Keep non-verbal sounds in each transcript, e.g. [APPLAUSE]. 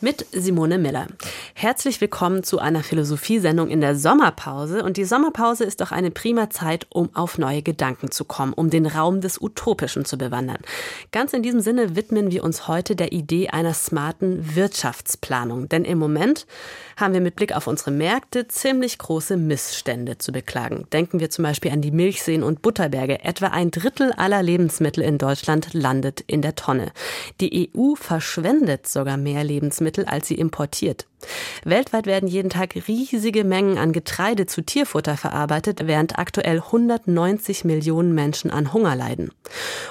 mit Simone Miller. Herzlich willkommen zu einer Philosophiesendung in der Sommerpause. Und die Sommerpause ist doch eine prima Zeit, um auf neue Gedanken zu kommen, um den Raum des Utopischen zu bewandern. Ganz in diesem Sinne widmen wir uns heute der Idee einer smarten Wirtschaftsplanung. Denn im Moment haben wir mit Blick auf unsere Märkte ziemlich große Missstände zu beklagen. Denken wir zum Beispiel an die Milchseen und Butterberge. Etwa ein Drittel aller Lebensmittel in Deutschland landet in der Tonne. Die EU verschwendet sogar mehr Lebensmittel Lebensmittel, als sie importiert. Weltweit werden jeden Tag riesige Mengen an Getreide zu Tierfutter verarbeitet, während aktuell 190 Millionen Menschen an Hunger leiden.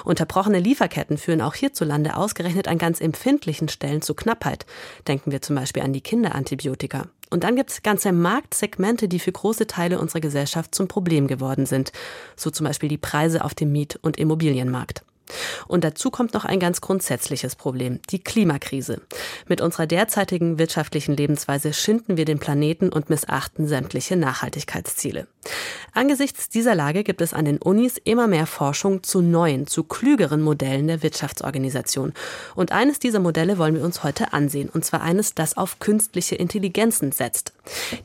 Unterbrochene Lieferketten führen auch hierzulande ausgerechnet an ganz empfindlichen Stellen zu Knappheit. Denken wir zum Beispiel an die Kinderantibiotika. Und dann gibt es ganze Marktsegmente, die für große Teile unserer Gesellschaft zum Problem geworden sind. So zum Beispiel die Preise auf dem Miet- und Immobilienmarkt. Und dazu kommt noch ein ganz grundsätzliches Problem, die Klimakrise. Mit unserer derzeitigen wirtschaftlichen Lebensweise schinden wir den Planeten und missachten sämtliche Nachhaltigkeitsziele. Angesichts dieser Lage gibt es an den Unis immer mehr Forschung zu neuen, zu klügeren Modellen der Wirtschaftsorganisation. Und eines dieser Modelle wollen wir uns heute ansehen, und zwar eines, das auf künstliche Intelligenzen setzt.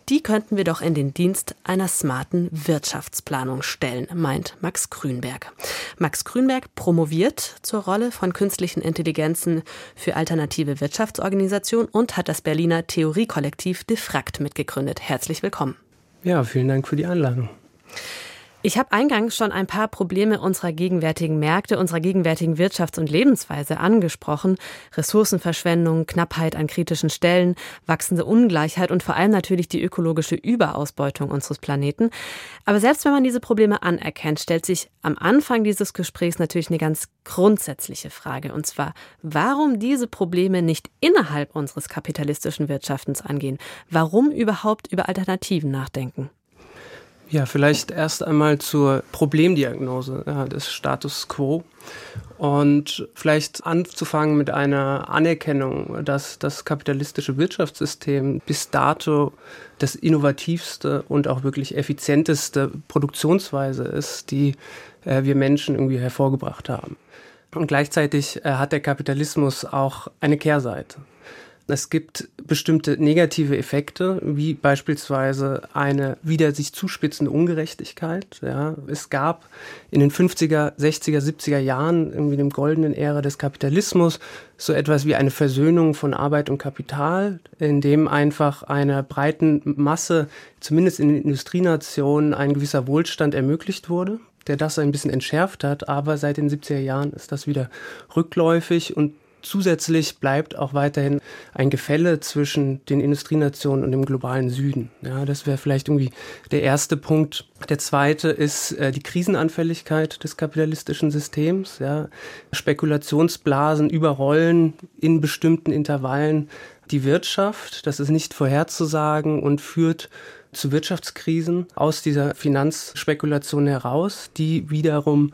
Die könnten wir doch in den Dienst einer smarten Wirtschaftsplanung stellen, meint Max Grünberg. Max Grünberg promoviert zur Rolle von künstlichen Intelligenzen für alternative Wirtschaftsorganisationen und hat das Berliner Theoriekollektiv Defrakt mitgegründet. Herzlich willkommen. Ja, vielen Dank für die Einladung. Ich habe eingangs schon ein paar Probleme unserer gegenwärtigen Märkte, unserer gegenwärtigen Wirtschafts- und Lebensweise angesprochen. Ressourcenverschwendung, Knappheit an kritischen Stellen, wachsende Ungleichheit und vor allem natürlich die ökologische Überausbeutung unseres Planeten. Aber selbst wenn man diese Probleme anerkennt, stellt sich am Anfang dieses Gesprächs natürlich eine ganz grundsätzliche Frage. Und zwar, warum diese Probleme nicht innerhalb unseres kapitalistischen Wirtschaftens angehen? Warum überhaupt über Alternativen nachdenken? Ja, vielleicht erst einmal zur Problemdiagnose des Status quo und vielleicht anzufangen mit einer Anerkennung, dass das kapitalistische Wirtschaftssystem bis dato das innovativste und auch wirklich effizienteste Produktionsweise ist, die äh, wir Menschen irgendwie hervorgebracht haben. Und gleichzeitig äh, hat der Kapitalismus auch eine Kehrseite. Es gibt bestimmte negative Effekte, wie beispielsweise eine wieder sich zuspitzende Ungerechtigkeit. Ja. Es gab in den 50er, 60er, 70er Jahren, irgendwie dem goldenen Ära des Kapitalismus, so etwas wie eine Versöhnung von Arbeit und Kapital, in dem einfach einer breiten Masse, zumindest in den Industrienationen, ein gewisser Wohlstand ermöglicht wurde der das ein bisschen entschärft hat, aber seit den 70er Jahren ist das wieder rückläufig und Zusätzlich bleibt auch weiterhin ein Gefälle zwischen den Industrienationen und dem globalen Süden. Ja, das wäre vielleicht irgendwie der erste Punkt. Der zweite ist äh, die Krisenanfälligkeit des kapitalistischen Systems. Ja. Spekulationsblasen überrollen in bestimmten Intervallen die Wirtschaft. Das ist nicht vorherzusagen und führt zu Wirtschaftskrisen aus dieser Finanzspekulation heraus, die wiederum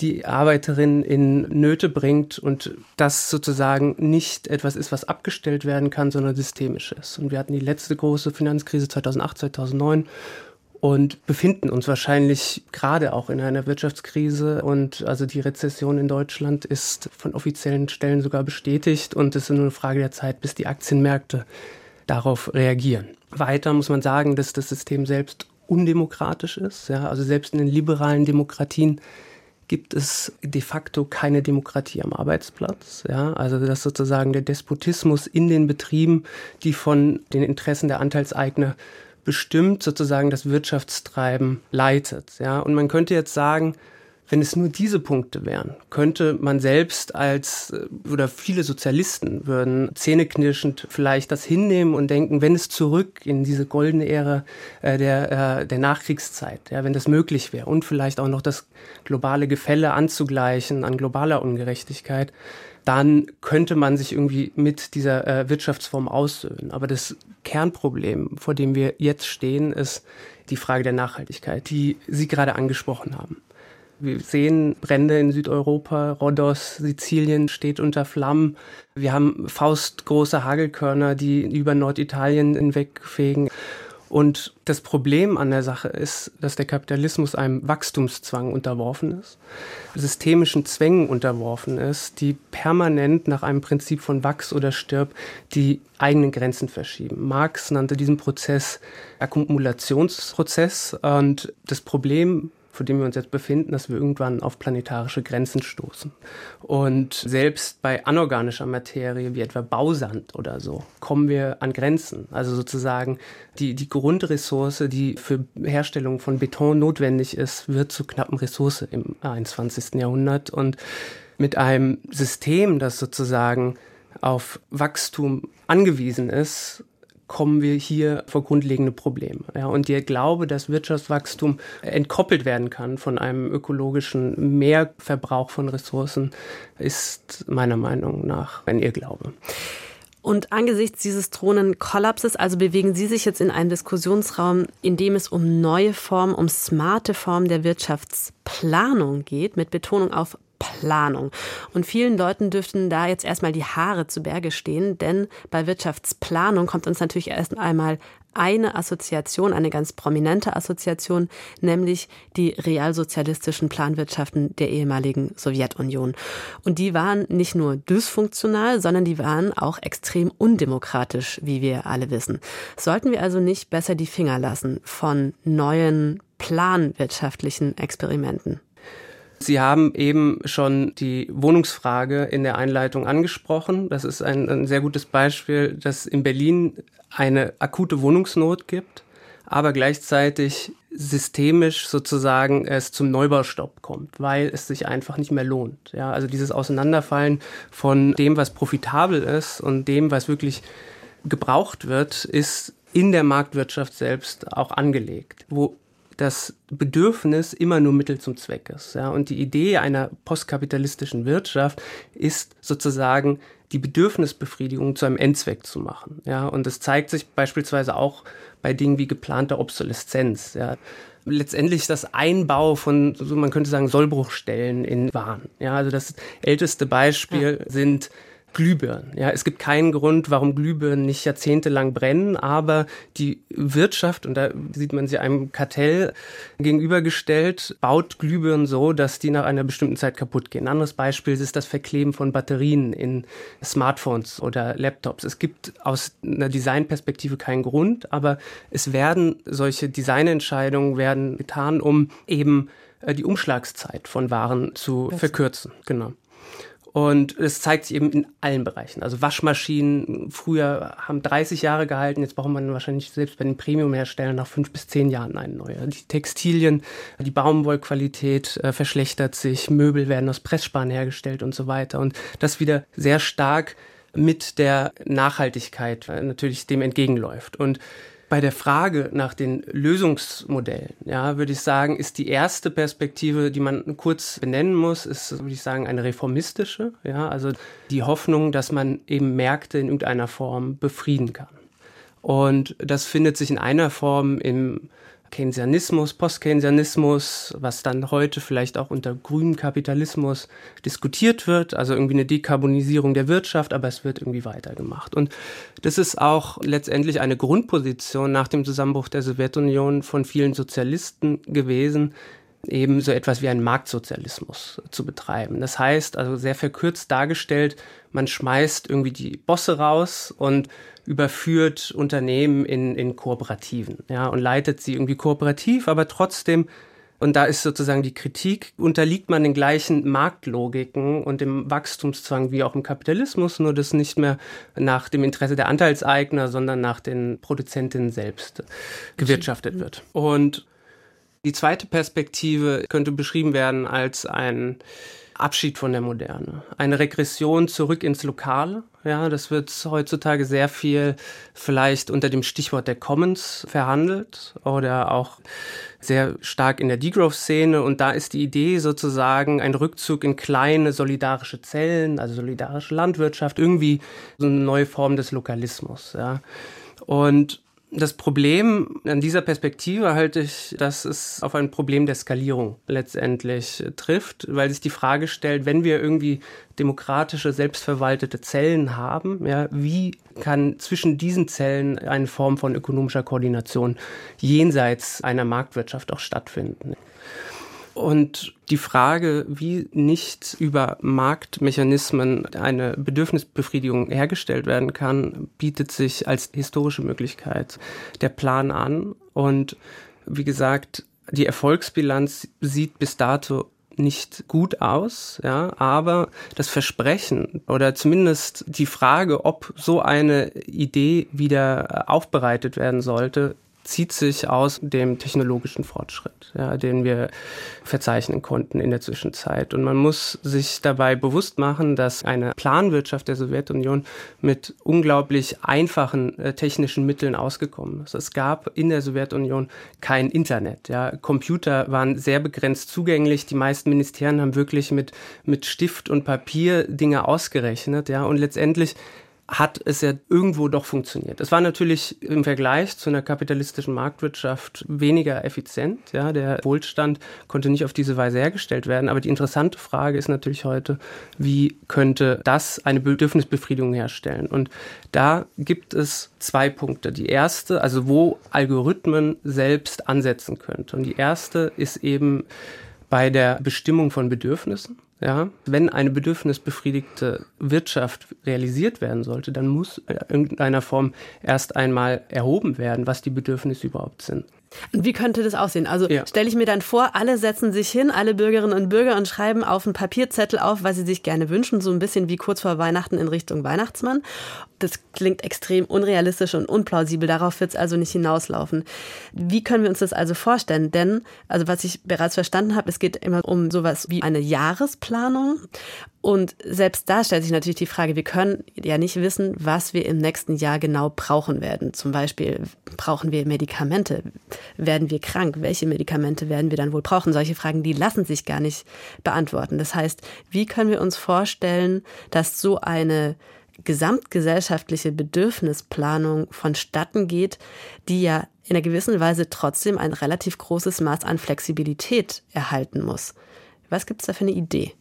die Arbeiterin in Nöte bringt und das sozusagen nicht etwas ist, was abgestellt werden kann, sondern systemisch ist. Und wir hatten die letzte große Finanzkrise 2008, 2009 und befinden uns wahrscheinlich gerade auch in einer Wirtschaftskrise und also die Rezession in Deutschland ist von offiziellen Stellen sogar bestätigt und es ist nur eine Frage der Zeit, bis die Aktienmärkte darauf reagieren. Weiter muss man sagen, dass das System selbst undemokratisch ist. Ja, also selbst in den liberalen Demokratien gibt es de facto keine Demokratie am Arbeitsplatz. Ja, also dass sozusagen der Despotismus in den Betrieben, die von den Interessen der Anteilseigner bestimmt, sozusagen das Wirtschaftstreiben leitet. Ja, und man könnte jetzt sagen, wenn es nur diese Punkte wären, könnte man selbst als, äh, oder viele Sozialisten würden zähneknirschend vielleicht das hinnehmen und denken, wenn es zurück in diese goldene Ära äh, der, äh, der Nachkriegszeit, ja, wenn das möglich wäre und vielleicht auch noch das globale Gefälle anzugleichen an globaler Ungerechtigkeit, dann könnte man sich irgendwie mit dieser äh, Wirtschaftsform aussöhnen. Aber das Kernproblem, vor dem wir jetzt stehen, ist die Frage der Nachhaltigkeit, die Sie gerade angesprochen haben. Wir sehen Brände in Südeuropa, Rhodos, Sizilien steht unter Flammen. Wir haben faustgroße Hagelkörner, die über Norditalien hinwegfegen. Und das Problem an der Sache ist, dass der Kapitalismus einem Wachstumszwang unterworfen ist, systemischen Zwängen unterworfen ist, die permanent nach einem Prinzip von Wachs oder Stirb die eigenen Grenzen verschieben. Marx nannte diesen Prozess Akkumulationsprozess und das Problem vor dem wir uns jetzt befinden, dass wir irgendwann auf planetarische Grenzen stoßen. Und selbst bei anorganischer Materie, wie etwa Bausand oder so, kommen wir an Grenzen. Also sozusagen die, die Grundressource, die für Herstellung von Beton notwendig ist, wird zu knappen Ressource im 21. Jahrhundert. Und mit einem System, das sozusagen auf Wachstum angewiesen ist, kommen wir hier vor grundlegende Probleme. Ja, und der Glaube, dass Wirtschaftswachstum entkoppelt werden kann von einem ökologischen Mehrverbrauch von Ressourcen, ist meiner Meinung nach ein Irrglaube. Und angesichts dieses drohenden Kollapses, also bewegen Sie sich jetzt in einen Diskussionsraum, in dem es um neue Formen, um smarte Formen der Wirtschaftsplanung geht, mit Betonung auf Planung. Und vielen Leuten dürften da jetzt erstmal die Haare zu Berge stehen, denn bei Wirtschaftsplanung kommt uns natürlich erst einmal eine Assoziation, eine ganz prominente Assoziation, nämlich die realsozialistischen Planwirtschaften der ehemaligen Sowjetunion. Und die waren nicht nur dysfunktional, sondern die waren auch extrem undemokratisch, wie wir alle wissen. Sollten wir also nicht besser die Finger lassen von neuen planwirtschaftlichen Experimenten? Sie haben eben schon die Wohnungsfrage in der Einleitung angesprochen. Das ist ein, ein sehr gutes Beispiel, dass in Berlin eine akute Wohnungsnot gibt, aber gleichzeitig systemisch sozusagen es zum Neubaustopp kommt, weil es sich einfach nicht mehr lohnt. Ja, also dieses Auseinanderfallen von dem, was profitabel ist und dem, was wirklich gebraucht wird, ist in der Marktwirtschaft selbst auch angelegt, wo das Bedürfnis immer nur Mittel zum Zweck ist. Ja? Und die Idee einer postkapitalistischen Wirtschaft ist sozusagen die Bedürfnisbefriedigung zu einem Endzweck zu machen. Ja? Und das zeigt sich beispielsweise auch bei Dingen wie geplanter Obsoleszenz. Ja? letztendlich das Einbau von, so man könnte sagen, Sollbruchstellen in Waren. Ja, also das älteste Beispiel ja. sind Glühbirnen. Ja, es gibt keinen Grund, warum Glühbirnen nicht jahrzehntelang brennen, aber die Wirtschaft, und da sieht man sie einem Kartell gegenübergestellt, baut Glühbirnen so, dass die nach einer bestimmten Zeit kaputt gehen. Ein anderes Beispiel ist das Verkleben von Batterien in Smartphones oder Laptops. Es gibt aus einer Designperspektive keinen Grund, aber es werden solche Designentscheidungen werden getan, um eben äh, die Umschlagszeit von Waren zu verkürzen. Genau. Und es zeigt sich eben in allen Bereichen. Also Waschmaschinen früher haben 30 Jahre gehalten, jetzt braucht man wahrscheinlich selbst bei den Premium-Herstellern nach fünf bis zehn Jahren eine neue. Die Textilien, die Baumwollqualität äh, verschlechtert sich, Möbel werden aus Pressspan hergestellt und so weiter. Und das wieder sehr stark mit der Nachhaltigkeit äh, natürlich dem entgegenläuft. Und bei der Frage nach den Lösungsmodellen, ja, würde ich sagen, ist die erste Perspektive, die man kurz benennen muss, ist, würde ich sagen, eine reformistische, ja, also die Hoffnung, dass man eben Märkte in irgendeiner Form befrieden kann. Und das findet sich in einer Form im Keynesianismus, Post-Keynesianismus, was dann heute vielleicht auch unter grünem Kapitalismus diskutiert wird, also irgendwie eine Dekarbonisierung der Wirtschaft, aber es wird irgendwie weitergemacht. Und das ist auch letztendlich eine Grundposition nach dem Zusammenbruch der Sowjetunion von vielen Sozialisten gewesen, eben so etwas wie einen Marktsozialismus zu betreiben. Das heißt, also sehr verkürzt dargestellt, man schmeißt irgendwie die Bosse raus und überführt Unternehmen in, in Kooperativen, ja, und leitet sie irgendwie kooperativ, aber trotzdem und da ist sozusagen die Kritik, unterliegt man den gleichen Marktlogiken und dem Wachstumszwang wie auch im Kapitalismus, nur das nicht mehr nach dem Interesse der Anteilseigner, sondern nach den Produzentinnen selbst gewirtschaftet wird. Und die zweite Perspektive könnte beschrieben werden als ein Abschied von der Moderne, eine Regression zurück ins Lokale. Ja, das wird heutzutage sehr viel vielleicht unter dem Stichwort der Commons verhandelt oder auch sehr stark in der Degrowth-Szene. Und da ist die Idee sozusagen ein Rückzug in kleine solidarische Zellen, also solidarische Landwirtschaft, irgendwie so eine neue Form des Lokalismus. Ja. Und Das Problem an dieser Perspektive halte ich, dass es auf ein Problem der Skalierung letztendlich trifft, weil sich die Frage stellt, wenn wir irgendwie demokratische, selbstverwaltete Zellen haben, ja, wie kann zwischen diesen Zellen eine Form von ökonomischer Koordination jenseits einer Marktwirtschaft auch stattfinden? Und die Frage, wie nicht über Marktmechanismen eine Bedürfnisbefriedigung hergestellt werden kann, bietet sich als historische Möglichkeit der Plan an. Und wie gesagt, die Erfolgsbilanz sieht bis dato nicht gut aus, ja, aber das Versprechen oder zumindest die Frage, ob so eine Idee wieder aufbereitet werden sollte, zieht sich aus dem technologischen Fortschritt, ja, den wir verzeichnen konnten in der Zwischenzeit. Und man muss sich dabei bewusst machen, dass eine Planwirtschaft der Sowjetunion mit unglaublich einfachen äh, technischen Mitteln ausgekommen ist. Es gab in der Sowjetunion kein Internet. Ja. Computer waren sehr begrenzt zugänglich. Die meisten Ministerien haben wirklich mit, mit Stift und Papier Dinge ausgerechnet. Ja. Und letztendlich hat es ja irgendwo doch funktioniert. Es war natürlich im Vergleich zu einer kapitalistischen Marktwirtschaft weniger effizient. Ja, der Wohlstand konnte nicht auf diese Weise hergestellt werden. Aber die interessante Frage ist natürlich heute, wie könnte das eine Bedürfnisbefriedigung herstellen? Und da gibt es zwei Punkte. Die erste, also wo Algorithmen selbst ansetzen könnten. Und die erste ist eben bei der Bestimmung von Bedürfnissen. Ja, wenn eine bedürfnisbefriedigte Wirtschaft realisiert werden sollte, dann muss in irgendeiner Form erst einmal erhoben werden, was die Bedürfnisse überhaupt sind. Wie könnte das aussehen? Also ja. stelle ich mir dann vor, alle setzen sich hin, alle Bürgerinnen und Bürger und schreiben auf einen Papierzettel auf, was sie sich gerne wünschen, so ein bisschen wie kurz vor Weihnachten in Richtung Weihnachtsmann. Das klingt extrem unrealistisch und unplausibel. Darauf wird es also nicht hinauslaufen. Wie können wir uns das also vorstellen? Denn, also was ich bereits verstanden habe, es geht immer um sowas wie eine Jahresplanung. Und selbst da stellt sich natürlich die Frage, wir können ja nicht wissen, was wir im nächsten Jahr genau brauchen werden. Zum Beispiel brauchen wir Medikamente? Werden wir krank? Welche Medikamente werden wir dann wohl brauchen? Solche Fragen, die lassen sich gar nicht beantworten. Das heißt, wie können wir uns vorstellen, dass so eine gesamtgesellschaftliche Bedürfnisplanung vonstatten geht, die ja in einer gewissen Weise trotzdem ein relativ großes Maß an Flexibilität erhalten muss. Was gibt es da für eine Idee?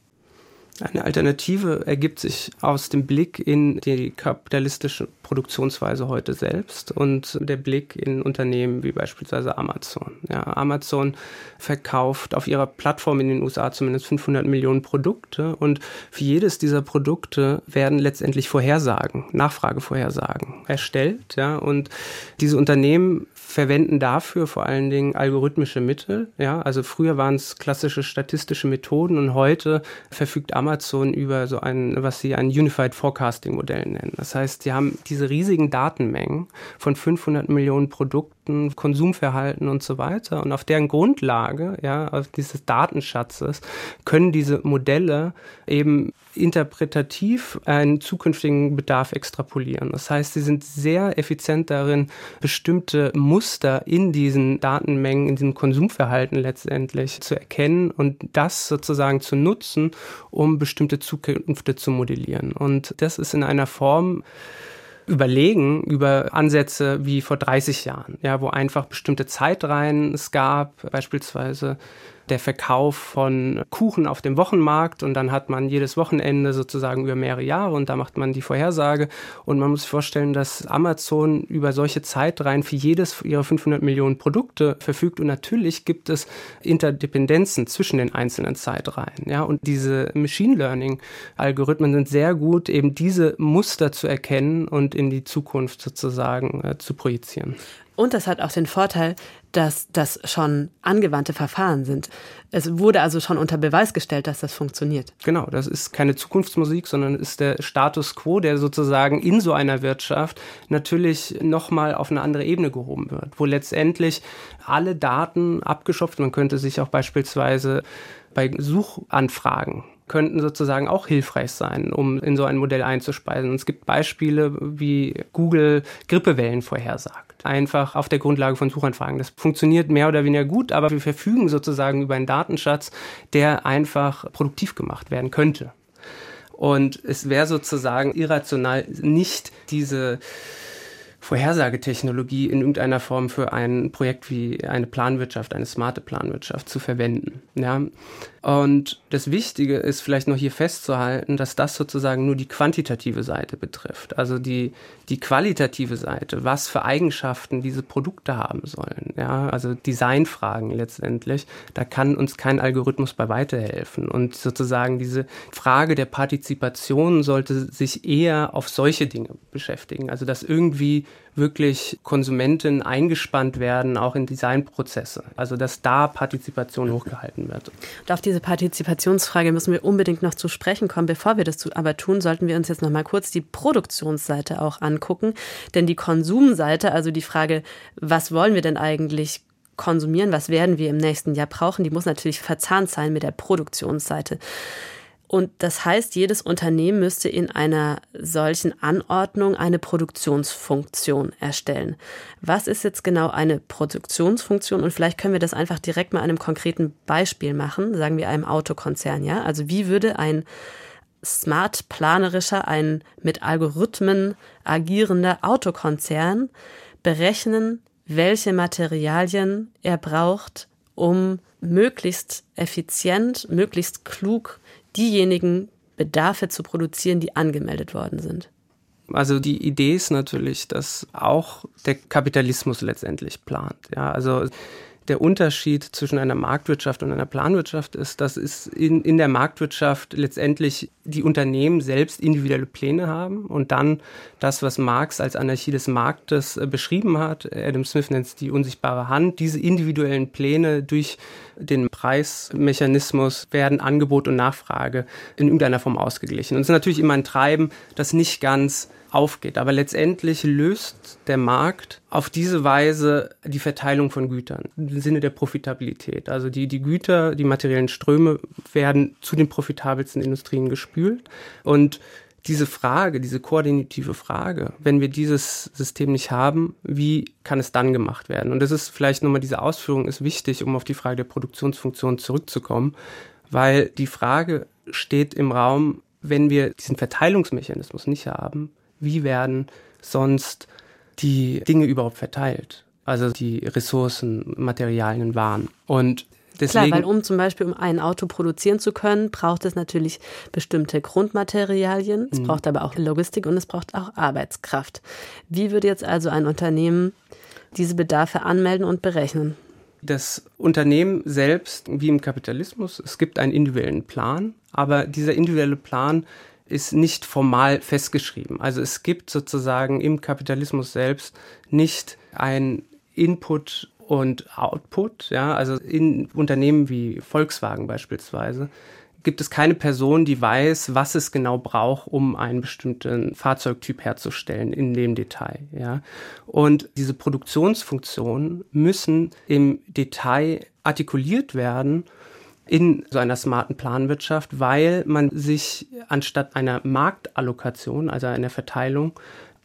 Eine Alternative ergibt sich aus dem Blick in die kapitalistische Produktionsweise heute selbst und der Blick in Unternehmen wie beispielsweise Amazon. Ja, Amazon verkauft auf ihrer Plattform in den USA zumindest 500 Millionen Produkte und für jedes dieser Produkte werden letztendlich Vorhersagen, Nachfragevorhersagen erstellt. Ja, und diese Unternehmen verwenden dafür vor allen Dingen algorithmische Mittel. Ja, also früher waren es klassische statistische Methoden und heute verfügt Amazon über so ein, was sie ein Unified Forecasting Modell nennen. Das heißt, sie haben diese riesigen Datenmengen von 500 Millionen Produkten Daten, Konsumverhalten und so weiter. Und auf deren Grundlage, ja, auf dieses Datenschatzes, können diese Modelle eben interpretativ einen zukünftigen Bedarf extrapolieren. Das heißt, sie sind sehr effizient darin, bestimmte Muster in diesen Datenmengen, in diesem Konsumverhalten letztendlich zu erkennen und das sozusagen zu nutzen, um bestimmte Zukünfte zu modellieren. Und das ist in einer Form, überlegen über Ansätze wie vor 30 Jahren, ja, wo einfach bestimmte Zeitreihen es gab, beispielsweise der Verkauf von Kuchen auf dem Wochenmarkt und dann hat man jedes Wochenende sozusagen über mehrere Jahre und da macht man die Vorhersage. Und man muss sich vorstellen, dass Amazon über solche Zeitreihen für jedes ihrer 500 Millionen Produkte verfügt. Und natürlich gibt es Interdependenzen zwischen den einzelnen Zeitreihen, ja, und diese Machine Learning Algorithmen sind sehr gut, eben diese Muster zu erkennen und in die Zukunft sozusagen äh, zu projizieren. Und das hat auch den Vorteil, dass das schon angewandte Verfahren sind. Es wurde also schon unter Beweis gestellt, dass das funktioniert. Genau, das ist keine Zukunftsmusik, sondern ist der Status quo, der sozusagen in so einer Wirtschaft natürlich nochmal auf eine andere Ebene gehoben wird, wo letztendlich alle Daten abgeschöpft, man könnte sich auch beispielsweise bei Suchanfragen könnten sozusagen auch hilfreich sein, um in so ein Modell einzuspeisen. Und es gibt Beispiele, wie Google Grippewellen vorhersagt. Einfach auf der Grundlage von Suchanfragen. Das funktioniert mehr oder weniger gut, aber wir verfügen sozusagen über einen Datenschatz, der einfach produktiv gemacht werden könnte. Und es wäre sozusagen irrational, nicht diese Vorhersagetechnologie in irgendeiner Form für ein Projekt wie eine Planwirtschaft, eine smarte Planwirtschaft zu verwenden. Ja? Und das Wichtige ist vielleicht noch hier festzuhalten, dass das sozusagen nur die quantitative Seite betrifft. Also die, die qualitative Seite, was für Eigenschaften diese Produkte haben sollen. Ja? Also Designfragen letztendlich, da kann uns kein Algorithmus bei weiterhelfen. Und sozusagen diese Frage der Partizipation sollte sich eher auf solche Dinge beschäftigen. Also dass irgendwie wirklich Konsumenten eingespannt werden, auch in Designprozesse. Also dass da Partizipation hochgehalten wird. Und auf diese Partizipationsfrage müssen wir unbedingt noch zu sprechen kommen. Bevor wir das aber tun, sollten wir uns jetzt noch mal kurz die Produktionsseite auch angucken. Denn die Konsumseite, also die Frage, was wollen wir denn eigentlich konsumieren, was werden wir im nächsten Jahr brauchen, die muss natürlich verzahnt sein mit der Produktionsseite. Und das heißt, jedes Unternehmen müsste in einer solchen Anordnung eine Produktionsfunktion erstellen. Was ist jetzt genau eine Produktionsfunktion? Und vielleicht können wir das einfach direkt mal einem konkreten Beispiel machen, sagen wir einem Autokonzern, ja? Also wie würde ein smart planerischer, ein mit Algorithmen agierender Autokonzern berechnen, welche Materialien er braucht, um möglichst effizient, möglichst klug diejenigen Bedarfe zu produzieren, die angemeldet worden sind. Also die Idee ist natürlich, dass auch der Kapitalismus letztendlich plant. Ja, also der Unterschied zwischen einer Marktwirtschaft und einer Planwirtschaft ist, dass es in, in der Marktwirtschaft letztendlich die Unternehmen selbst individuelle Pläne haben und dann das, was Marx als Anarchie des Marktes äh, beschrieben hat, Adam Smith nennt es die unsichtbare Hand, diese individuellen Pläne durch den Preismechanismus werden Angebot und Nachfrage in irgendeiner Form ausgeglichen. Und es ist natürlich immer ein Treiben, das nicht ganz aufgeht. Aber letztendlich löst der Markt auf diese Weise die Verteilung von Gütern im Sinne der Profitabilität. Also die, die Güter, die materiellen Ströme werden zu den profitabelsten Industrien gespült. Und diese Frage, diese koordinative Frage, wenn wir dieses System nicht haben, wie kann es dann gemacht werden? Und das ist vielleicht nochmal diese Ausführung ist wichtig, um auf die Frage der Produktionsfunktion zurückzukommen, weil die Frage steht im Raum, wenn wir diesen Verteilungsmechanismus nicht haben, wie werden sonst die Dinge überhaupt verteilt? Also die Ressourcen, Materialien, Waren. Und Deswegen, Klar, weil um zum Beispiel um ein Auto produzieren zu können, braucht es natürlich bestimmte Grundmaterialien, es mhm. braucht aber auch Logistik und es braucht auch Arbeitskraft. Wie würde jetzt also ein Unternehmen diese Bedarfe anmelden und berechnen? Das Unternehmen selbst, wie im Kapitalismus, es gibt einen individuellen Plan, aber dieser individuelle Plan ist nicht formal festgeschrieben. Also es gibt sozusagen im Kapitalismus selbst nicht ein Input und Output, ja, also in Unternehmen wie Volkswagen beispielsweise gibt es keine Person, die weiß, was es genau braucht, um einen bestimmten Fahrzeugtyp herzustellen in dem Detail, ja. Und diese Produktionsfunktionen müssen im Detail artikuliert werden in so einer smarten Planwirtschaft, weil man sich anstatt einer Marktallokation, also einer Verteilung,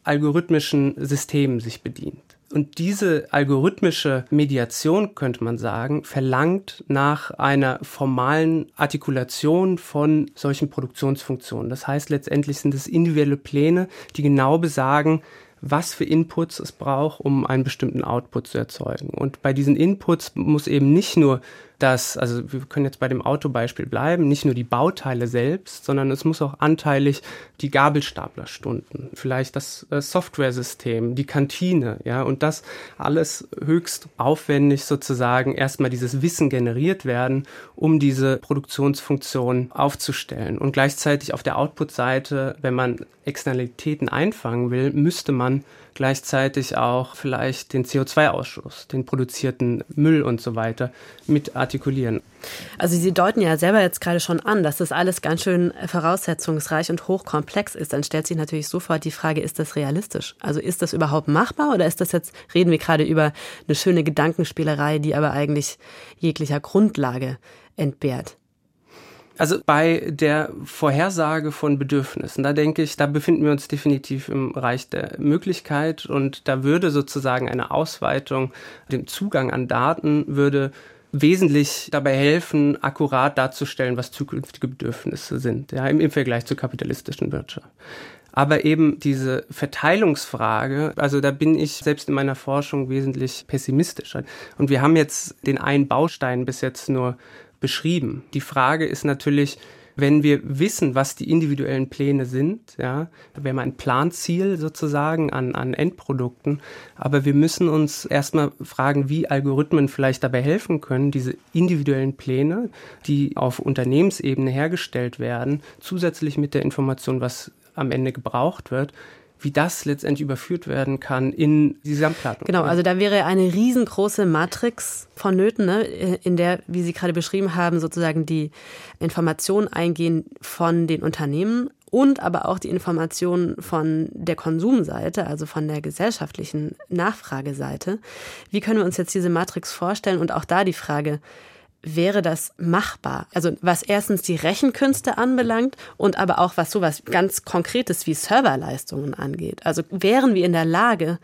algorithmischen Systemen sich bedient. Und diese algorithmische Mediation, könnte man sagen, verlangt nach einer formalen Artikulation von solchen Produktionsfunktionen. Das heißt, letztendlich sind es individuelle Pläne, die genau besagen, was für Inputs es braucht, um einen bestimmten Output zu erzeugen. Und bei diesen Inputs muss eben nicht nur dass, also wir können jetzt bei dem Autobeispiel bleiben, nicht nur die Bauteile selbst, sondern es muss auch anteilig die Gabelstaplerstunden, vielleicht das äh, Softwaresystem, die Kantine, ja, und das alles höchst aufwendig sozusagen erstmal dieses Wissen generiert werden, um diese Produktionsfunktion aufzustellen. Und gleichzeitig auf der Output-Seite, wenn man Externalitäten einfangen will, müsste man gleichzeitig auch vielleicht den CO2-Ausstoß, den produzierten Müll und so weiter mit artikulieren. Also Sie deuten ja selber jetzt gerade schon an, dass das alles ganz schön voraussetzungsreich und hochkomplex ist. Dann stellt sich natürlich sofort die Frage, ist das realistisch? Also ist das überhaupt machbar oder ist das jetzt, reden wir gerade über eine schöne Gedankenspielerei, die aber eigentlich jeglicher Grundlage entbehrt? Also bei der Vorhersage von Bedürfnissen, da denke ich, da befinden wir uns definitiv im Bereich der Möglichkeit und da würde sozusagen eine Ausweitung, dem Zugang an Daten würde wesentlich dabei helfen, akkurat darzustellen, was zukünftige Bedürfnisse sind, ja, im, im Vergleich zur kapitalistischen Wirtschaft. Aber eben diese Verteilungsfrage, also da bin ich selbst in meiner Forschung wesentlich pessimistischer. Und wir haben jetzt den einen Baustein bis jetzt nur beschrieben. Die Frage ist natürlich, wenn wir wissen, was die individuellen Pläne sind, ja, wir haben ein Planziel sozusagen an, an Endprodukten, aber wir müssen uns erstmal fragen, wie Algorithmen vielleicht dabei helfen können, diese individuellen Pläne, die auf Unternehmensebene hergestellt werden, zusätzlich mit der Information, was am Ende gebraucht wird, wie das letztendlich überführt werden kann in die Gesamtplanung. Genau, also da wäre eine riesengroße Matrix vonnöten, ne, in der, wie Sie gerade beschrieben haben, sozusagen die Informationen eingehen von den Unternehmen und aber auch die Informationen von der Konsumseite, also von der gesellschaftlichen Nachfrageseite. Wie können wir uns jetzt diese Matrix vorstellen? Und auch da die Frage, wäre das machbar? Also was erstens die Rechenkünste anbelangt und aber auch was sowas ganz Konkretes wie Serverleistungen angeht. Also wären wir in der Lage,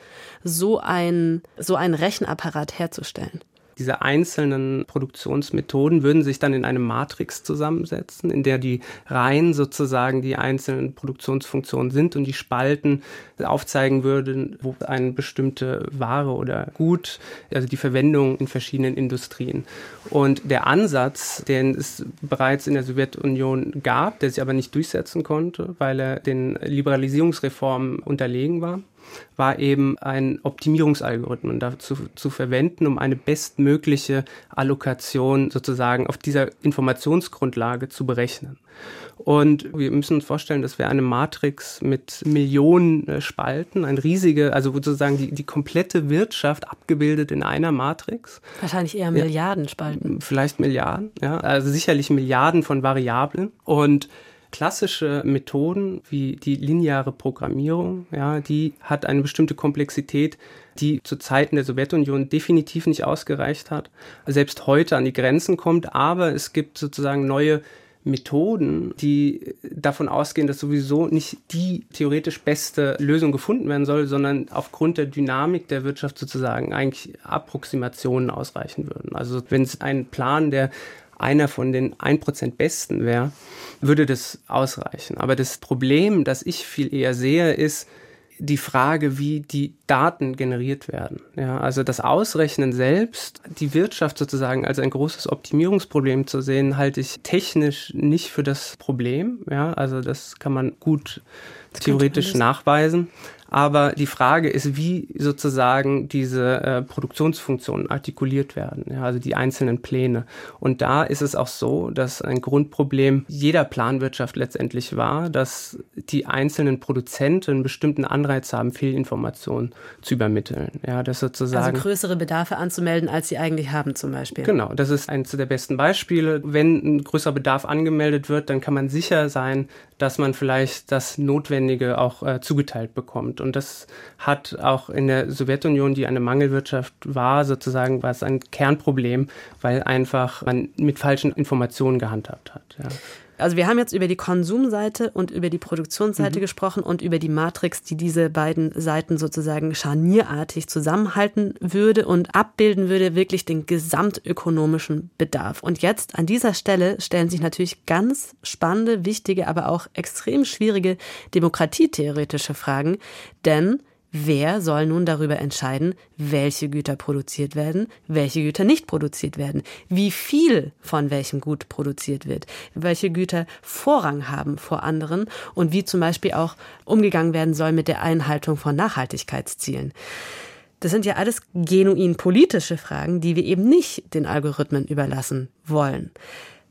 so ein, so einen Rechenapparat herzustellen? Diese einzelnen Produktionsmethoden würden sich dann in eine Matrix zusammensetzen, in der die Reihen sozusagen die einzelnen Produktionsfunktionen sind und die Spalten aufzeigen würden, wo eine bestimmte Ware oder Gut, also die Verwendung in verschiedenen Industrien. Und der Ansatz, den es bereits in der Sowjetunion gab, der sich aber nicht durchsetzen konnte, weil er den Liberalisierungsreformen unterlegen war, war eben ein Optimierungsalgorithmen dazu zu verwenden, um eine bestmögliche Allokation sozusagen auf dieser Informationsgrundlage zu berechnen. Und wir müssen uns vorstellen, das wäre eine Matrix mit Millionen äh, Spalten, ein riesige, also sozusagen die, die komplette Wirtschaft abgebildet in einer Matrix. Wahrscheinlich eher Milliarden Spalten. Vielleicht Milliarden, ja. Also sicherlich Milliarden von Variablen. Und klassische Methoden wie die lineare Programmierung, ja, die hat eine bestimmte Komplexität, die zu Zeiten der Sowjetunion definitiv nicht ausgereicht hat, selbst heute an die Grenzen kommt, aber es gibt sozusagen neue Methoden, die davon ausgehen, dass sowieso nicht die theoretisch beste Lösung gefunden werden soll, sondern aufgrund der Dynamik der Wirtschaft sozusagen eigentlich Approximationen ausreichen würden. Also wenn es einen Plan, der einer von den 1% Besten wäre, würde das ausreichen. Aber das Problem, das ich viel eher sehe, ist die Frage, wie die Daten generiert werden. Ja, also das Ausrechnen selbst, die Wirtschaft sozusagen als ein großes Optimierungsproblem zu sehen, halte ich technisch nicht für das Problem. Ja, also das kann man gut theoretisch nachweisen. Aber die Frage ist, wie sozusagen diese äh, Produktionsfunktionen artikuliert werden, ja, also die einzelnen Pläne. Und da ist es auch so, dass ein Grundproblem jeder Planwirtschaft letztendlich war, dass die einzelnen Produzenten einen bestimmten Anreiz haben, Fehlinformationen zu übermitteln. Ja, das sozusagen. Also größere Bedarfe anzumelden, als sie eigentlich haben zum Beispiel. Genau, das ist eines der besten Beispiele. Wenn ein größerer Bedarf angemeldet wird, dann kann man sicher sein, dass man vielleicht das Notwendige auch äh, zugeteilt bekommt. Und das hat auch in der Sowjetunion, die eine Mangelwirtschaft war, sozusagen war es ein Kernproblem, weil einfach man mit falschen Informationen gehandhabt hat. Ja. Also wir haben jetzt über die Konsumseite und über die Produktionsseite mhm. gesprochen und über die Matrix, die diese beiden Seiten sozusagen scharnierartig zusammenhalten würde und abbilden würde, wirklich den gesamtökonomischen Bedarf. Und jetzt an dieser Stelle stellen sich natürlich ganz spannende, wichtige, aber auch extrem schwierige demokratietheoretische Fragen, denn Wer soll nun darüber entscheiden, welche Güter produziert werden, welche Güter nicht produziert werden, wie viel von welchem Gut produziert wird, welche Güter Vorrang haben vor anderen und wie zum Beispiel auch umgegangen werden soll mit der Einhaltung von Nachhaltigkeitszielen. Das sind ja alles genuin politische Fragen, die wir eben nicht den Algorithmen überlassen wollen.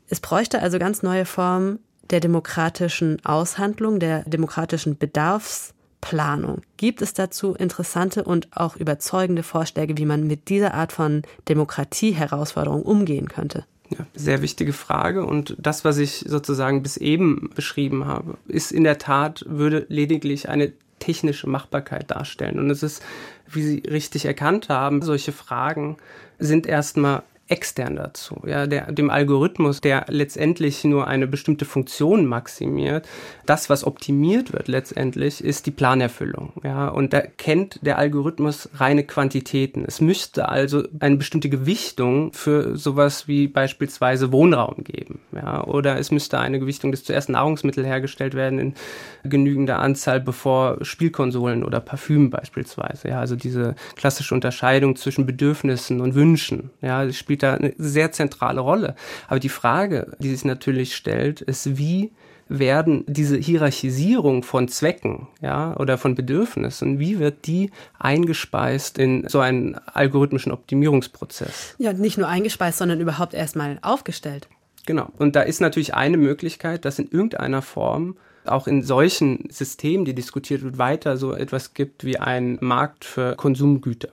Es bräuchte also ganz neue Formen der demokratischen Aushandlung, der demokratischen Bedarfs Planung. Gibt es dazu interessante und auch überzeugende Vorschläge, wie man mit dieser Art von Demokratie-Herausforderung umgehen könnte? Ja, sehr wichtige Frage. Und das, was ich sozusagen bis eben beschrieben habe, ist in der Tat, würde lediglich eine technische Machbarkeit darstellen. Und es ist, wie Sie richtig erkannt haben, solche Fragen sind erstmal extern dazu. Ja, der, dem Algorithmus, der letztendlich nur eine bestimmte Funktion maximiert. Das, was optimiert wird letztendlich, ist die Planerfüllung. Ja, und da kennt der Algorithmus reine Quantitäten. Es müsste also eine bestimmte Gewichtung für sowas wie beispielsweise Wohnraum geben. Ja, oder es müsste eine Gewichtung, dass zuerst Nahrungsmittel hergestellt werden in genügender Anzahl, bevor Spielkonsolen oder Parfüm beispielsweise. Ja, also diese klassische Unterscheidung zwischen Bedürfnissen und Wünschen. Ja, das spielt da eine sehr zentrale Rolle. Aber die Frage, die sich natürlich stellt, ist, wie werden diese Hierarchisierung von Zwecken, ja, oder von Bedürfnissen, wie wird die eingespeist in so einen algorithmischen Optimierungsprozess? Ja, nicht nur eingespeist, sondern überhaupt erstmal aufgestellt. Genau. Und da ist natürlich eine Möglichkeit, dass in irgendeiner Form auch in solchen Systemen, die diskutiert wird, weiter so etwas gibt wie ein Markt für Konsumgüter.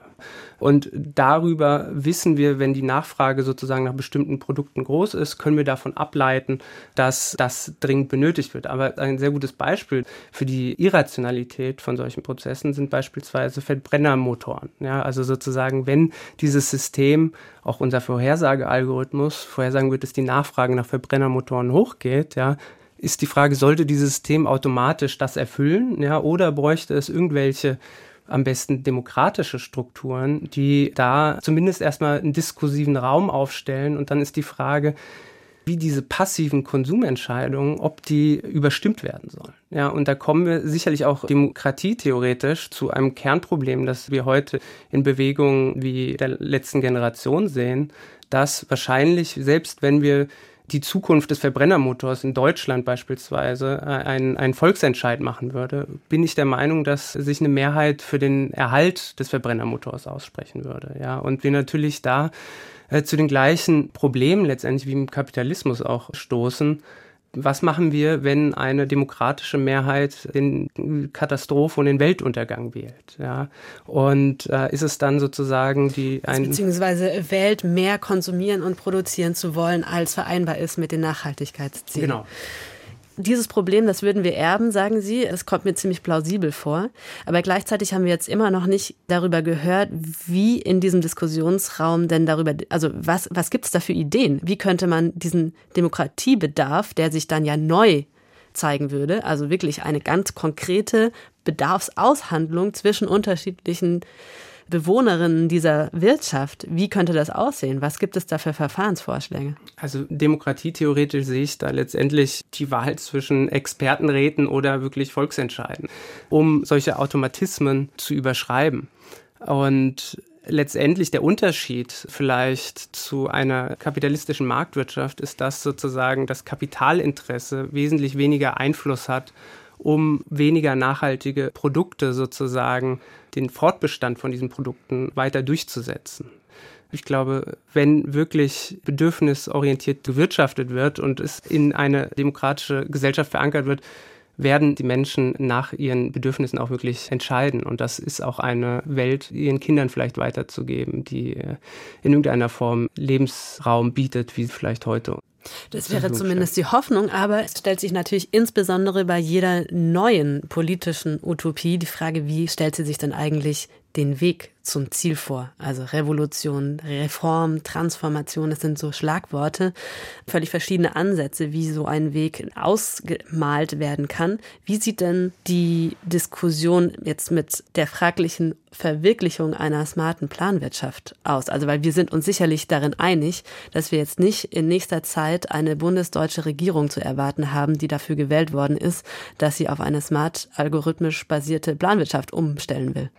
Und darüber wissen wir, wenn die Nachfrage sozusagen nach bestimmten Produkten groß ist, können wir davon ableiten, dass das dringend benötigt wird. Aber ein sehr gutes Beispiel für die Irrationalität von solchen Prozessen sind beispielsweise Verbrennermotoren. Ja, also sozusagen, wenn dieses System, auch unser Vorhersagealgorithmus, vorhersagen wird, dass die Nachfrage nach Verbrennermotoren hochgeht, ja, ist die Frage, sollte dieses System automatisch das erfüllen, ja, oder bräuchte es irgendwelche am besten demokratische Strukturen, die da zumindest erstmal einen diskursiven Raum aufstellen und dann ist die Frage, wie diese passiven Konsumentscheidungen, ob die überstimmt werden sollen. Ja, und da kommen wir sicherlich auch demokratietheoretisch zu einem Kernproblem, das wir heute in Bewegungen wie der letzten Generation sehen, dass wahrscheinlich, selbst wenn wir die Zukunft des Verbrennermotors in Deutschland beispielsweise äh, einen, Volksentscheid machen würde, bin ich der Meinung, dass sich eine Mehrheit für den Erhalt des Verbrennermotors aussprechen würde. Ja, und wir natürlich da äh, zu den gleichen Problemen letztendlich wie im Kapitalismus auch stoßen was machen wir, wenn eine demokratische Mehrheit den Katastrophe und den Weltuntergang wählt? Ja? Und äh, ist es dann sozusagen die ein beziehungsweise wählt mehr konsumieren und produzieren zu wollen, als vereinbar ist mit den Nachhaltigkeitszielen? Genau. Dieses Problem, das würden wir erben, sagen Sie. Es kommt mir ziemlich plausibel vor. Aber gleichzeitig haben wir jetzt immer noch nicht darüber gehört, wie in diesem Diskussionsraum denn darüber, also was, was gibt es da für Ideen? Wie könnte man diesen Demokratiebedarf, der sich dann ja neu zeigen würde, also wirklich eine ganz konkrete Bedarfsaushandlung zwischen unterschiedlichen Bewohnerinnen dieser Wirtschaft. Wie könnte das aussehen? Was gibt es da für Verfahrensvorschläge? Also demokratietheoretisch sehe ich da letztendlich die Wahl zwischen Expertenräten oder wirklich Volksentscheiden, um solche Automatismen zu überschreiben. Und letztendlich der Unterschied vielleicht zu einer kapitalistischen Marktwirtschaft ist, dass sozusagen das Kapitalinteresse wesentlich weniger Einfluss hat um weniger nachhaltige Produkte sozusagen den Fortbestand von diesen Produkten weiter durchzusetzen. Ich glaube, wenn wirklich bedürfnisorientiert gewirtschaftet wird und es in eine demokratische Gesellschaft verankert wird, werden die Menschen nach ihren Bedürfnissen auch wirklich entscheiden. Und das ist auch eine Welt, ihren Kindern vielleicht weiterzugeben, die in irgendeiner Form Lebensraum bietet, wie vielleicht heute. Das wäre zumindest die Hoffnung, aber es stellt sich natürlich insbesondere bei jeder neuen politischen Utopie die Frage, wie stellt sie sich denn eigentlich den Weg zum Ziel vor. Also Revolution, Reform, Transformation, das sind so Schlagworte, völlig verschiedene Ansätze, wie so ein Weg ausgemalt werden kann. Wie sieht denn die Diskussion jetzt mit der fraglichen Verwirklichung einer smarten Planwirtschaft aus? Also, weil wir sind uns sicherlich darin einig, dass wir jetzt nicht in nächster Zeit eine bundesdeutsche Regierung zu erwarten haben, die dafür gewählt worden ist, dass sie auf eine smart algorithmisch basierte Planwirtschaft umstellen will.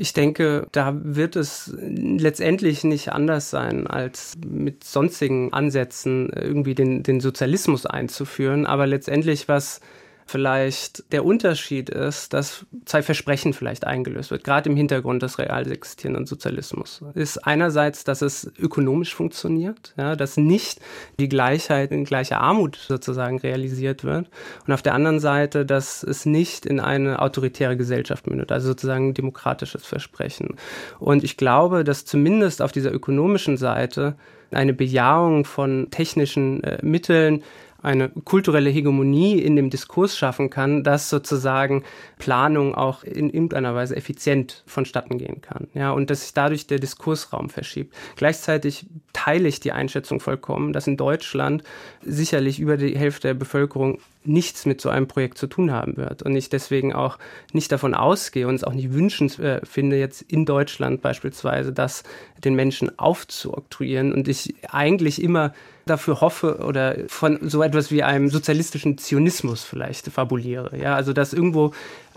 Ich denke, da wird es letztendlich nicht anders sein, als mit sonstigen Ansätzen irgendwie den, den Sozialismus einzuführen. Aber letztendlich, was vielleicht der Unterschied ist, dass zwei Versprechen vielleicht eingelöst wird, gerade im Hintergrund des real existierenden Sozialismus. Ist einerseits, dass es ökonomisch funktioniert, ja, dass nicht die Gleichheit in gleicher Armut sozusagen realisiert wird und auf der anderen Seite, dass es nicht in eine autoritäre Gesellschaft mündet, also sozusagen ein demokratisches Versprechen. Und ich glaube, dass zumindest auf dieser ökonomischen Seite eine Bejahung von technischen äh, Mitteln eine kulturelle Hegemonie in dem Diskurs schaffen kann, dass sozusagen Planung auch in irgendeiner Weise effizient vonstatten gehen kann. Ja, und dass sich dadurch der Diskursraum verschiebt. Gleichzeitig teile ich die Einschätzung vollkommen, dass in Deutschland sicherlich über die Hälfte der Bevölkerung nichts mit so einem Projekt zu tun haben wird. Und ich deswegen auch nicht davon ausgehe und es auch nicht wünschend äh, finde, jetzt in Deutschland beispielsweise das den Menschen aufzuoktroyieren. Und ich eigentlich immer dafür hoffe oder von so etwas wie einem sozialistischen Zionismus vielleicht fabuliere. Ja, also dass irgendwo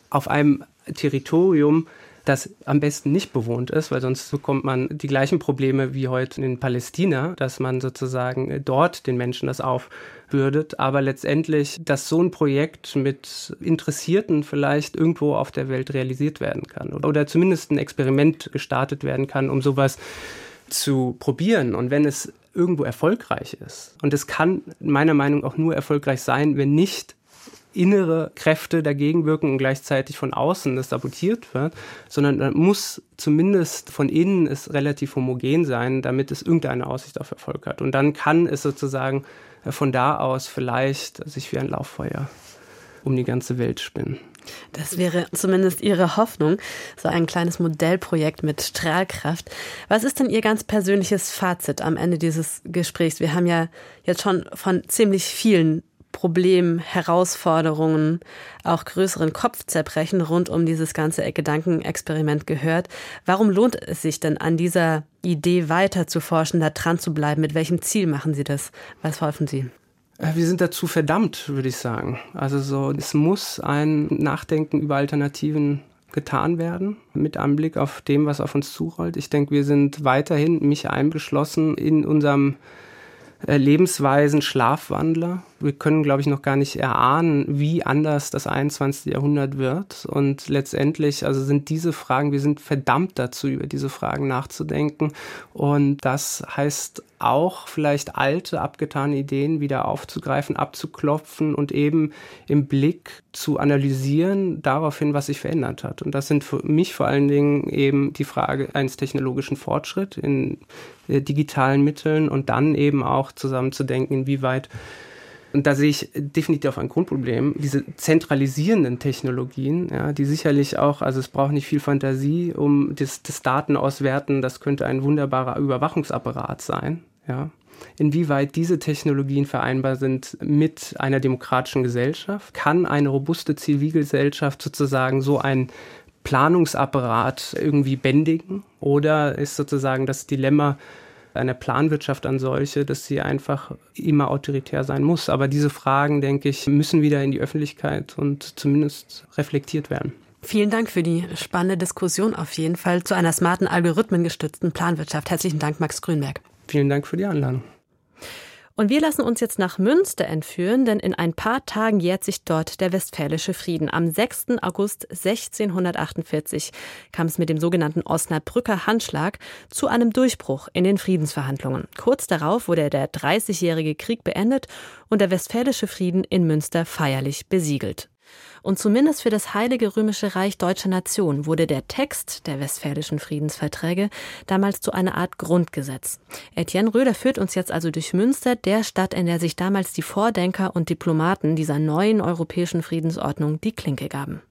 auf einem Territorium das am besten nicht bewohnt ist, weil sonst bekommt man die gleichen Probleme wie heute in Palästina, dass man sozusagen dort den Menschen das aufbürdet. Aber letztendlich, dass so ein Projekt mit Interessierten vielleicht irgendwo auf der Welt realisiert werden kann oder zumindest ein Experiment gestartet werden kann, um sowas zu probieren. Und wenn es irgendwo erfolgreich ist. Und es kann meiner Meinung nach auch nur erfolgreich sein, wenn nicht innere Kräfte dagegen wirken und gleichzeitig von außen das sabotiert wird, sondern dann muss zumindest von innen es relativ homogen sein, damit es irgendeine Aussicht auf Erfolg hat. Und dann kann es sozusagen von da aus vielleicht sich wie ein Lauffeuer um die ganze Welt spinnen. Das wäre zumindest Ihre Hoffnung, so ein kleines Modellprojekt mit Strahlkraft. Was ist denn Ihr ganz persönliches Fazit am Ende dieses Gesprächs? Wir haben ja jetzt schon von ziemlich vielen Problemen, Herausforderungen, auch größeren Kopfzerbrechen rund um dieses ganze Gedankenexperiment gehört. Warum lohnt es sich denn an dieser Idee weiter zu forschen, da dran zu bleiben? Mit welchem Ziel machen Sie das? Was hoffen Sie? Äh, wir sind dazu verdammt, würde ich sagen. Also so, es muss ein Nachdenken über Alternativen getan werden, mit Anblick auf dem, was auf uns zurollt. Ich denke, wir sind weiterhin, mich einbeschlossen, in unserem äh, Lebensweisen Schlafwandler. Wir können, glaube ich, noch gar nicht erahnen, wie anders das 21. Jahrhundert wird. Und letztendlich, also sind diese Fragen, wir sind verdammt dazu, über diese Fragen nachzudenken. Und das heißt auch vielleicht alte, abgetane Ideen wieder aufzugreifen, abzuklopfen und eben im Blick zu analysieren, daraufhin, was sich verändert hat. Und das sind für mich vor allen Dingen eben die Frage eines technologischen Fortschritts in äh, digitalen Mitteln und dann eben auch zusammenzudenken, inwieweit und da sehe ich definitiv ein Grundproblem. Diese zentralisierenden Technologien, ja, die sicherlich auch, also es braucht nicht viel Fantasie, um das, das Datenauswerten, das könnte ein wunderbarer Überwachungsapparat sein. Ja. Inwieweit diese Technologien vereinbar sind mit einer demokratischen Gesellschaft? Kann eine robuste Zivilgesellschaft sozusagen so ein Planungsapparat irgendwie bändigen? Oder ist sozusagen das Dilemma einer Planwirtschaft an solche, dass sie einfach immer autoritär sein muss? Aber diese Fragen, denke ich, müssen wieder in die Öffentlichkeit und zumindest reflektiert werden. Vielen Dank für die spannende Diskussion auf jeden Fall zu einer smarten, algorithmengestützten Planwirtschaft. Herzlichen Dank, Max Grünberg. Vielen Dank für die Einladung. Und wir lassen uns jetzt nach Münster entführen, denn in ein paar Tagen jährt sich dort der Westfälische Frieden. Am 6. August 1648 kam es mit dem sogenannten Osnabrücker Handschlag zu einem Durchbruch in den Friedensverhandlungen. Kurz darauf wurde der Dreißigjährige Krieg beendet und der Westfälische Frieden in Münster feierlich besiegelt. Und zumindest für das Heilige Römische Reich Deutscher Nation wurde der Text der Westfälischen Friedensverträge damals zu einer Art Grundgesetz. Etienne Röder führt uns jetzt also durch Münster, der Stadt, in der sich damals die Vordenker und Diplomaten dieser neuen europäischen Friedensordnung die Klinke gaben.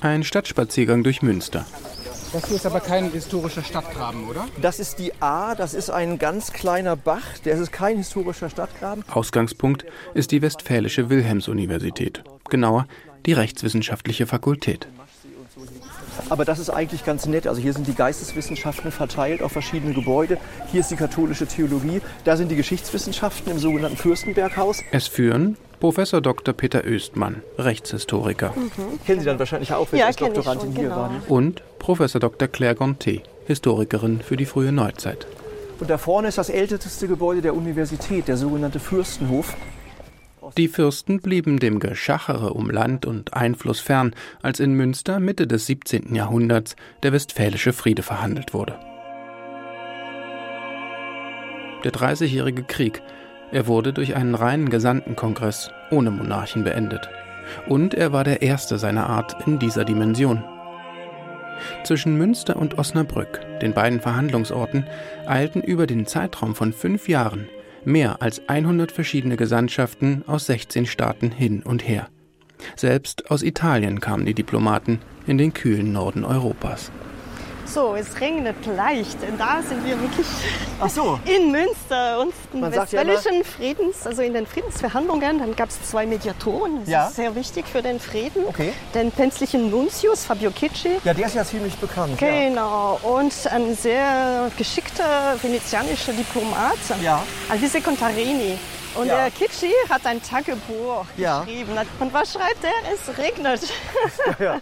Ein Stadtspaziergang durch Münster. Das hier ist aber kein historischer Stadtgraben, oder? Das ist die A, das ist ein ganz kleiner Bach, der ist kein historischer Stadtgraben. Ausgangspunkt ist die Westfälische Wilhelms-Universität, genauer die Rechtswissenschaftliche Fakultät. Aber das ist eigentlich ganz nett. Also hier sind die Geisteswissenschaften verteilt auf verschiedene Gebäude. Hier ist die katholische Theologie. Da sind die Geschichtswissenschaften im sogenannten Fürstenberghaus. Es führen Professor Dr. Peter Östmann, Rechtshistoriker. Mhm. Kennen Sie dann wahrscheinlich auch, wenn ja, als Doktorandin schon, hier genau. waren. Und Professor Dr. Claire Gonté, Historikerin für die frühe Neuzeit. Und da vorne ist das älteste Gebäude der Universität, der sogenannte Fürstenhof. Die Fürsten blieben dem Geschachere um Land und Einfluss fern, als in Münster Mitte des 17. Jahrhunderts der Westfälische Friede verhandelt wurde. Der Dreißigjährige Krieg, er wurde durch einen reinen Gesandtenkongress ohne Monarchen beendet. Und er war der erste seiner Art in dieser Dimension. Zwischen Münster und Osnabrück, den beiden Verhandlungsorten, eilten über den Zeitraum von fünf Jahren Mehr als 100 verschiedene Gesandtschaften aus 16 Staaten hin und her. Selbst aus Italien kamen die Diplomaten in den kühlen Norden Europas. So, es regnet leicht. Da sind wir wirklich Ach so. in Münster und im Man sagt ja westfälischen Friedens, also in den Friedensverhandlungen, dann gab es zwei Mediatoren. Das Ja. ist sehr wichtig für den Frieden. Okay. Den päpstlichen Nuntius Fabio Kicci. Ja, der ist ja ziemlich bekannt. Ja. Genau, und ein sehr geschickter venezianischer Diplomat, Ja. Alvise Contarini. Und Ja. der Kicci hat ein Tagebuch Ja. geschrieben. Und was schreibt er? Es regnet. [LAUGHS]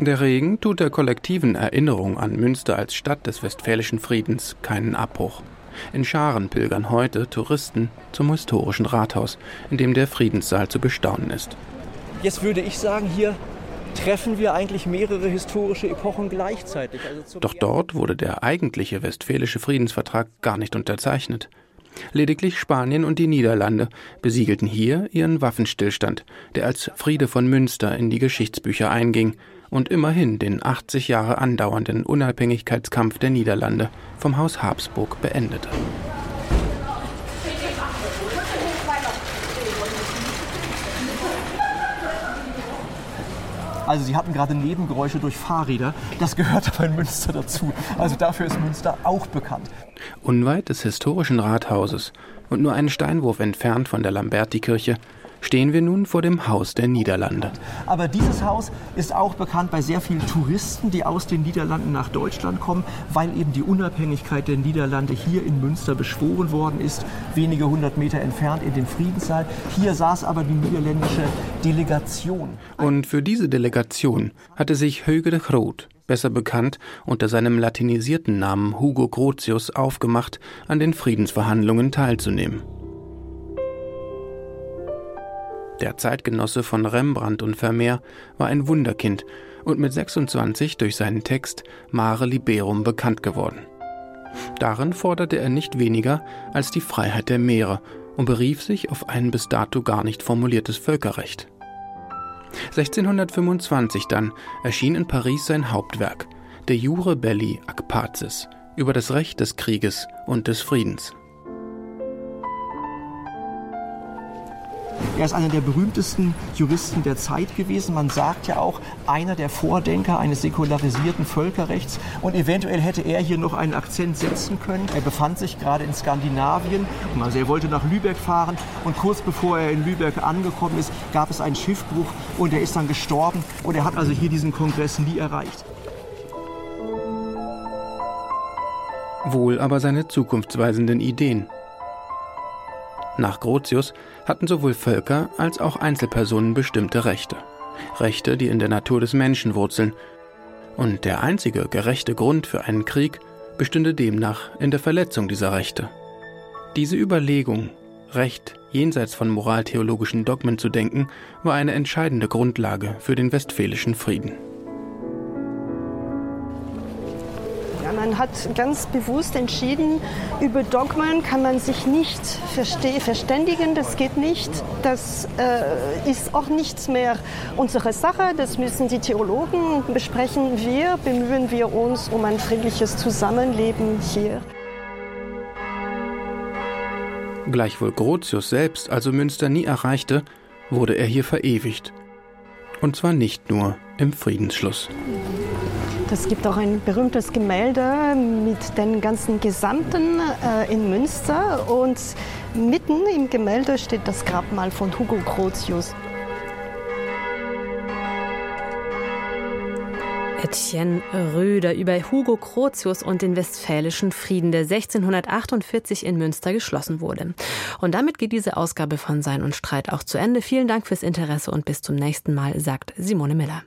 Der Regen tut der kollektiven Erinnerung an Münster als Stadt des westfälischen Friedens keinen Abbruch. In Scharen pilgern heute Touristen zum historischen Rathaus, in dem der Friedenssaal zu bestaunen ist. Jetzt würde ich sagen, hier treffen wir eigentlich mehrere historische Epochen gleichzeitig. Also Doch dort wurde der eigentliche westfälische Friedensvertrag gar nicht unterzeichnet. Lediglich Spanien und die Niederlande besiegelten hier ihren Waffenstillstand, der als Friede von Münster in die Geschichtsbücher einging und immerhin den 80 Jahre andauernden Unabhängigkeitskampf der Niederlande vom Haus Habsburg beendete. Also Sie hatten gerade Nebengeräusche durch Fahrräder. Das gehört aber in Münster dazu. Also dafür ist Münster auch bekannt. Unweit des historischen Rathauses und nur einen Steinwurf entfernt von der Lamberti-Kirche stehen wir nun vor dem Haus der Niederlande. Aber dieses Haus ist auch bekannt bei sehr vielen Touristen, die aus den Niederlanden nach Deutschland kommen, weil eben die Unabhängigkeit der Niederlande hier in Münster beschworen worden ist, wenige hundert Meter entfernt in dem Friedenssaal. Hier saß aber die niederländische Delegation. Und für diese Delegation hatte sich Höge de Groot, besser bekannt unter seinem latinisierten Namen Hugo Grotius, aufgemacht, an den Friedensverhandlungen teilzunehmen. Der Zeitgenosse von Rembrandt und Vermeer war ein Wunderkind und mit 26 durch seinen Text Mare Liberum bekannt geworden. Darin forderte er nicht weniger als die Freiheit der Meere und berief sich auf ein bis dato gar nicht formuliertes Völkerrecht. 1625 dann erschien in Paris sein Hauptwerk, De Jure Belli ac Pacis, über das Recht des Krieges und des Friedens. Er ist einer der berühmtesten Juristen der Zeit gewesen. Man sagt ja auch, einer der Vordenker eines säkularisierten Völkerrechts. Und eventuell hätte er hier noch einen Akzent setzen können. Er befand sich gerade in Skandinavien. Also er wollte nach Lübeck fahren. Und kurz bevor er in Lübeck angekommen ist, gab es einen Schiffbruch. Und er ist dann gestorben. Und er hat also hier diesen Kongress nie erreicht. Wohl aber seine zukunftsweisenden Ideen. Nach Grotius hatten sowohl Völker als auch Einzelpersonen bestimmte Rechte. Rechte, die in der Natur des Menschen wurzeln. Und der einzige gerechte Grund für einen Krieg bestünde demnach in der Verletzung dieser Rechte. Diese Überlegung, Recht jenseits von moraltheologischen Dogmen zu denken, war eine entscheidende Grundlage für den westfälischen Frieden. Man hat ganz bewusst entschieden, über Dogmen kann man sich nicht verständigen, das geht nicht. Das äh, ist auch nicht mehr unsere Sache, das müssen die Theologen besprechen. Wir bemühen wir uns um ein friedliches Zusammenleben hier. Gleichwohl Grotius selbst also Münster nie erreichte, wurde er hier verewigt. Und zwar nicht nur im Friedensschluss. Es gibt auch ein berühmtes Gemälde mit den ganzen Gesandten äh, in Münster und mitten im Gemälde steht das Grabmal von Hugo Grotius. Etienne Röder über Hugo Grotius und den Westfälischen Frieden, der 1648 in Münster geschlossen wurde. Und damit geht diese Ausgabe von Sein und Streit auch zu Ende. Vielen Dank fürs Interesse und bis zum nächsten Mal, sagt Simone Miller.